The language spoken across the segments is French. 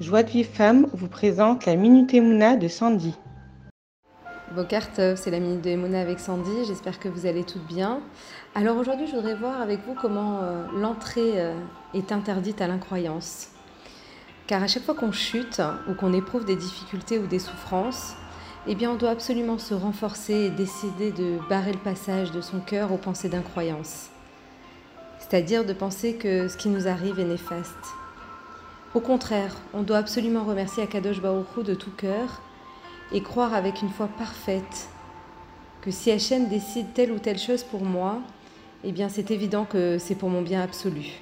Joie de Vive Femme vous présente la Minute Emouna de Sandy. Bokart, c'est la Minute de Emouna avec Sandy, j'espère que vous allez toutes bien. Alors aujourd'hui je voudrais voir avec vous comment euh, l'entrée euh, est interdite à l'incroyance. Car à chaque fois qu'on chute ou qu'on éprouve des difficultés ou des souffrances, eh bien on doit absolument se renforcer et décider de barrer le passage de son cœur aux pensées d'incroyance. C'est-à-dire de penser que ce qui nous arrive est néfaste au contraire, on doit absolument remercier Akadosh Baruch de tout cœur et croire avec une foi parfaite que si Hachem décide telle ou telle chose pour moi, eh bien c'est évident que c'est pour mon bien absolu.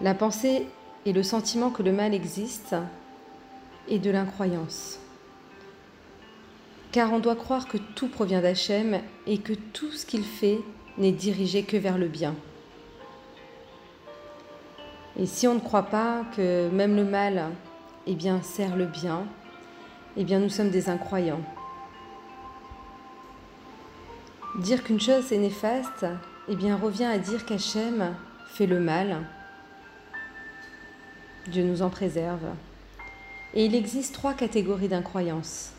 La pensée et le sentiment que le mal existe est de l'incroyance. Car on doit croire que tout provient d'Hachem et que tout ce qu'il fait n'est dirigé que vers le bien. Et si on ne croit pas que même le mal eh sert le bien, eh bien nous sommes des incroyants. Dire qu'une chose est néfaste, eh bien revient à dire qu'Hachem fait le mal. Dieu nous en préserve. Et il existe trois catégories d'incroyance.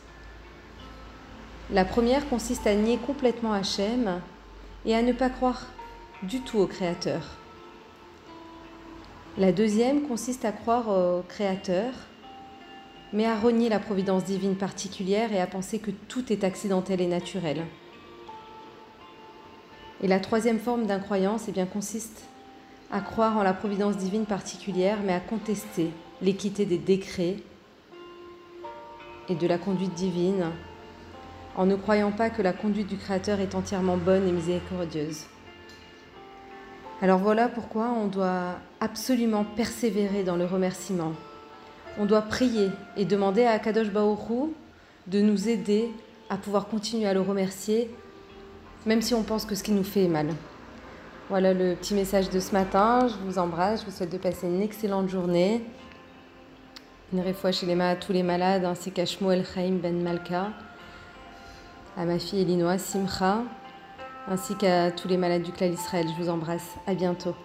La première consiste à nier complètement Hachem et à ne pas croire du tout au Créateur. La deuxième consiste à croire au Créateur, mais à renier la providence divine particulière et à penser que tout est accidentel et naturel. Et la troisième forme d'incroyance eh consiste à croire en la providence divine particulière, mais à contester l'équité des décrets et de la conduite divine, en ne croyant pas que la conduite du Créateur est entièrement bonne et miséricordieuse. Alors voilà pourquoi on doit absolument persévérer dans le remerciement. On doit prier et demander à Kadosh Baoru de nous aider à pouvoir continuer à le remercier, même si on pense que ce qui nous fait est mal. Voilà le petit message de ce matin. Je vous embrasse. Je vous souhaite de passer une excellente journée. Une fois chez les à tous les malades, ainsi qu'à Shmuel Chaim Ben Malka, à ma fille Elinoa Simcha ainsi qu'à tous les malades du clan Israël. Je vous embrasse. À bientôt.